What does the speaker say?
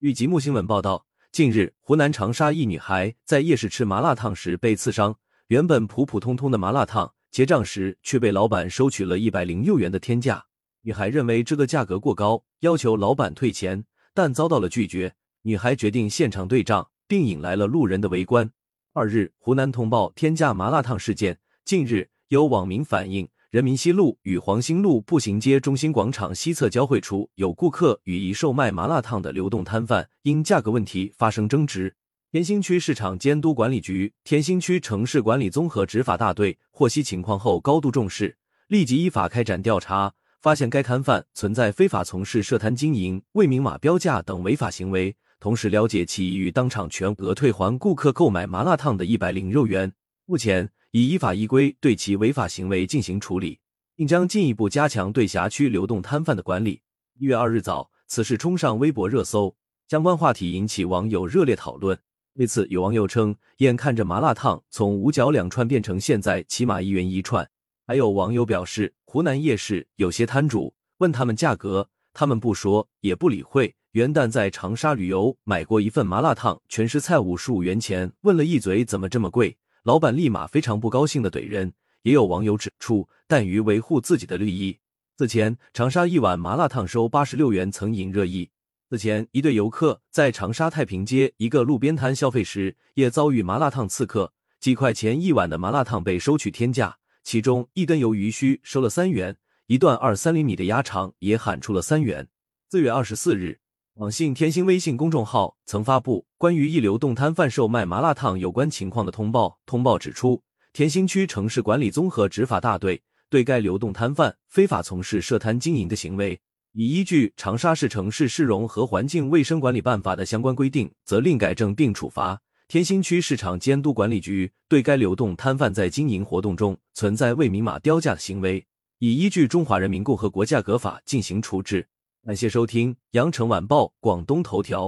据吉木新闻报道，近日湖南长沙一女孩在夜市吃麻辣烫时被刺伤，原本普普通通的麻辣烫，结账时却被老板收取了一百零六元的天价。女孩认为这个价格过高，要求老板退钱，但遭到了拒绝。女孩决定现场对账，并引来了路人的围观。二日，湖南通报天价麻辣烫事件。近日，有网民反映。人民西路与黄兴路步行街中心广场西侧交汇处有顾客与一售卖麻辣烫的流动摊贩因价格问题发生争执。天心区市场监督管理局、天心区城市管理综合执法大队获悉情况后高度重视，立即依法开展调查，发现该摊贩存在非法从事设摊经营、未明码标价等违法行为，同时了解其已于当场全额退还顾客购买麻辣烫的一百零六元。目前。已依法依规对其违法行为进行处理，并将进一步加强对辖区流动摊贩的管理。一月二日早，此事冲上微博热搜，相关话题引起网友热烈讨论。对此，有网友称：“眼看着麻辣烫从五角两串变成现在起码一元一串。”还有网友表示，湖南夜市有些摊主问他们价格，他们不说也不理会。元旦在长沙旅游，买过一份麻辣烫，全是菜，五十五元钱，问了一嘴怎么这么贵。老板立马非常不高兴的怼人，也有网友指出，但于维护自己的利益。此前，长沙一碗麻辣烫收八十六元曾引热议。此前，一对游客在长沙太平街一个路边摊消费时，也遭遇麻辣烫刺客，几块钱一碗的麻辣烫被收取天价，其中一根鱿鱼须收了三元，一段二三厘米的鸭肠也喊出了三元。四月二十四日。网信天星微信公众号曾发布关于一流动摊贩售卖麻辣烫有关情况的通报。通报指出，天星区城市管理综合执法大队对该流动摊贩非法从事设摊经营的行为，已依据《长沙市城市市容和环境卫生管理办法》的相关规定，责令改正并处罚。天星区市场监督管理局对该流动摊贩在经营活动中存在未明码标价的行为，已依据《中华人民共和国价格法》进行处置。感谢收听《羊城晚报·广东头条》。